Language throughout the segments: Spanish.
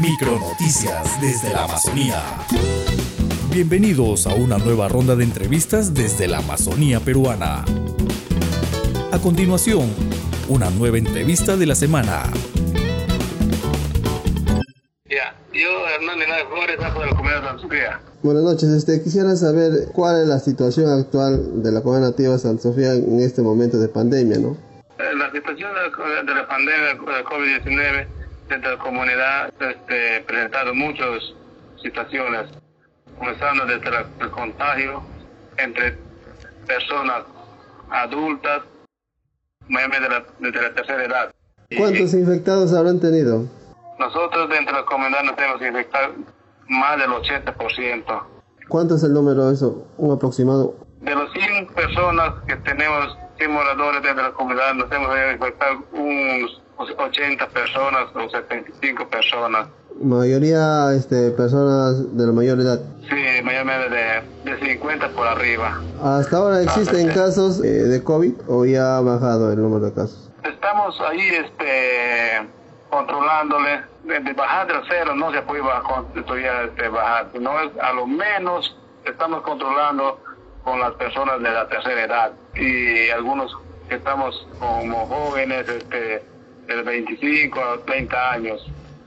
Micronoticias desde la Amazonía. Bienvenidos a una nueva ronda de entrevistas desde la Amazonía peruana. A continuación, una nueva entrevista de la semana. Ya, yo Hernán Linares Flores, de la comunidad de Sofía. Buenas noches, este, quisiera saber cuál es la situación actual de la comunidad nativa de Santa Sofía en este momento de pandemia, ¿no? Eh, La situación de de la pandemia de COVID-19 dentro de la comunidad este, presentado muchas situaciones, comenzando desde la- el contagio entre personas adultas, mayormente de la, desde la tercera edad. Y ¿Cuántos infectados habrán tenido? Nosotros dentro de la comunidad nos hemos infectado más del 80%. ¿Cuánto es el número de eso? Un aproximado. De los 100 personas que tenemos, 100 moradores dentro de la comunidad, nos hemos infectado unos 80 personas o 75 personas. Mayoría este, personas de la mayor edad. Sí, mayormente de, de 50 por arriba. ¿Hasta ahora existen casos eh, de COVID o ya ha bajado el número de casos? Estamos ahí este, controlándole. De, de bajar del cero no se puede bajar, todavía este, bajar, es a lo menos estamos controlando con las personas de la tercera edad y algunos que estamos como jóvenes este, de 25 a 30 años.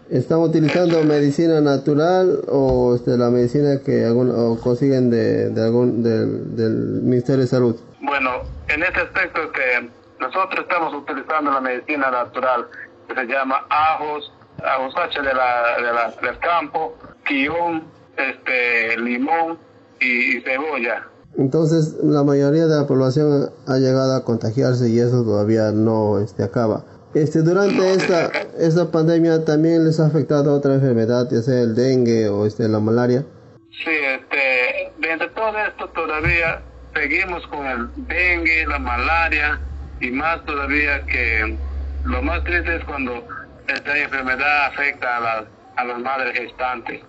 ¿Están utilizando medicina natural o este, la medicina que algún- o consiguen de, de algún, del, del Ministerio de Salud? Bueno, en este aspecto que nosotros estamos utilizando la medicina natural que se llama ajos, ajos H de la, de la- del campo, quión, este, limón y, y cebolla. Entonces, la mayoría de la población ha llegado a contagiarse y eso todavía no este, acaba. Este, durante esta, esta pandemia también les ha afectado otra enfermedad, ya sea el dengue o este, la malaria. Sí, este, dentro de todo esto todavía seguimos con el dengue, la malaria y más todavía que lo más triste es cuando esta enfermedad afecta a las, a las madres gestantes.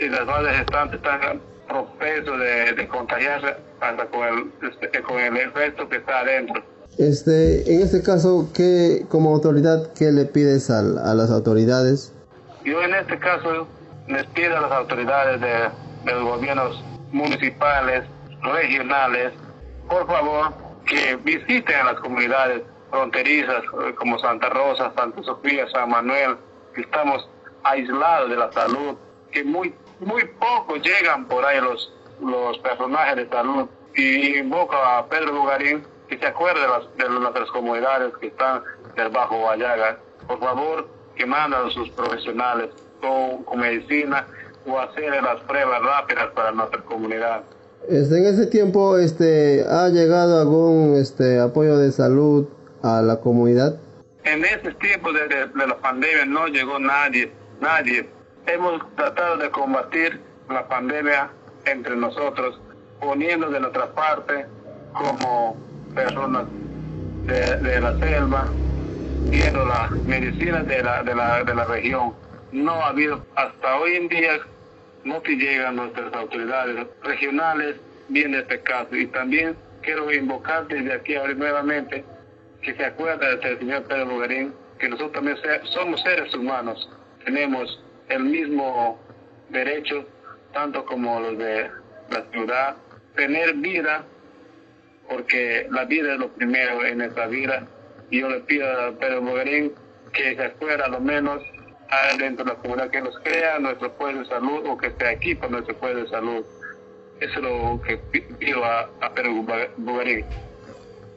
Y las madres gestantes están propensos de, de contagiarse hasta con el, este, con el efecto que está adentro. Este, en este caso, ¿qué, como autoridad, ¿qué le pides al- a, las autoridades? Yo en este caso les pido a las autoridades de, los gobiernos municipales, regionales, por favor, que visiten a las comunidades fronterizas eh, como Santa Rosa, Santa Sofía, San Manuel, que estamos aislados de la salud, que muy muy poco llegan por ahí los, los personajes de salud. Y invoco a Pedro Bugarín que se acuerde de, las, de nuestras comunidades que están del Bajo Guayaga. Por favor, que mandan a sus profesionales con, con medicina o hacer las pruebas rápidas para nuestra comunidad. Este, en ese tiempo, este, ¿ha llegado algún este, apoyo de salud a la comunidad? En ese tiempo de, de- de la pandemia no llegó nadie, nadie. Hemos tratado de combatir la pandemia entre nosotros, poniendo de nuestra parte como personas de, la selva, viendo la medicina de la, de, la, de la región. No ha habido, hasta hoy en día, no te llegan nuestras autoridades regionales viendo este caso. Y también quiero invocar desde aquí ahora nuevamente que se acuerda del señor Pedro Bugarín que nosotros también somos seres humanos, tenemos el mismo derecho, tanto como los de la ciudad, tener vida, porque la vida es lo primero en nuestra vida. Yo le pido a Pedro Bugarín que se acuerde a lo menos dentro de la comunidad que nos crea nuestro pueblo de salud o que esté aquí por nuestro pueblo de salud. Eso es lo que pi- pido a, Pedro Bugarín.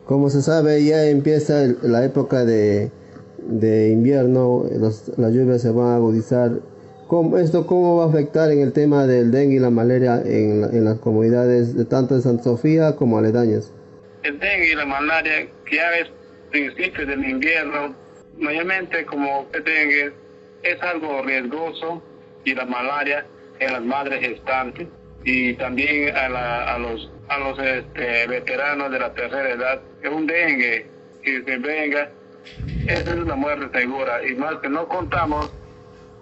Como se sabe, ya empieza la época de, de invierno, las lluvias se van a agudizar. ¿Cómo, ¿Esto cómo va a afectar en el tema del dengue y la malaria en, en las comunidades de tanto de Santa Sofía como aledañas? El dengue y la malaria, que ya es principio del invierno, mayormente como el dengue es algo riesgoso y la malaria en las madres gestantes y también a, los este, veteranos de la tercera edad, es un dengue que se venga, esa es una muerte segura. Y más que no contamos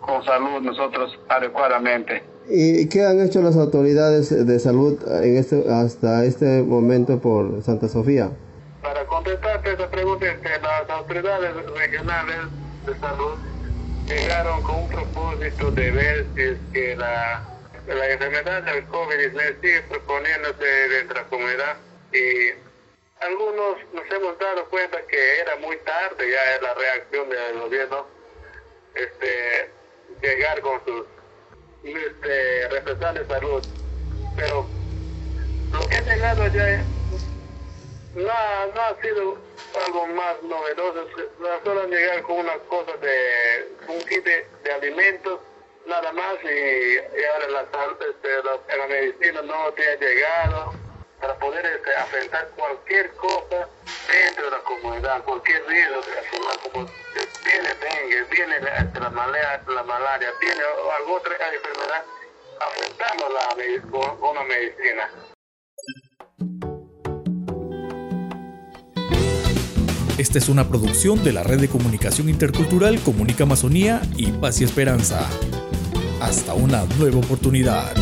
con salud nosotros adecuadamente. ¿Y qué han hecho las autoridades de salud en este, hasta este momento por Santa Sofía? Para contestarte esa pregunta, las autoridades regionales de salud llegaron con un propósito de ver si es que la, la enfermedad del COVID-19 sigue proponiéndose dentro de la comunidad y algunos nos hemos dado cuenta que era muy tarde ya la reacción del gobierno este llegar con sus este, de salud. Pero lo que ha llegado ya no ha, no ha sido algo más novedoso, solo han llegado con una cosa de un kit de, alimentos, nada más, y, ahora la, este, la, la, medicina no te ha llegado para poder este, afrontar cualquier cosa dentro de la comunidad, cualquier riesgo de la viene dengue, viene la, malaria, la malaria, viene alguna otra enfermedad, afrontamos la, con una medicina. Esta es una producción de la Red de Comunicación Intercultural Comunica Amazonía y Paz y Esperanza. Hasta una nueva oportunidad.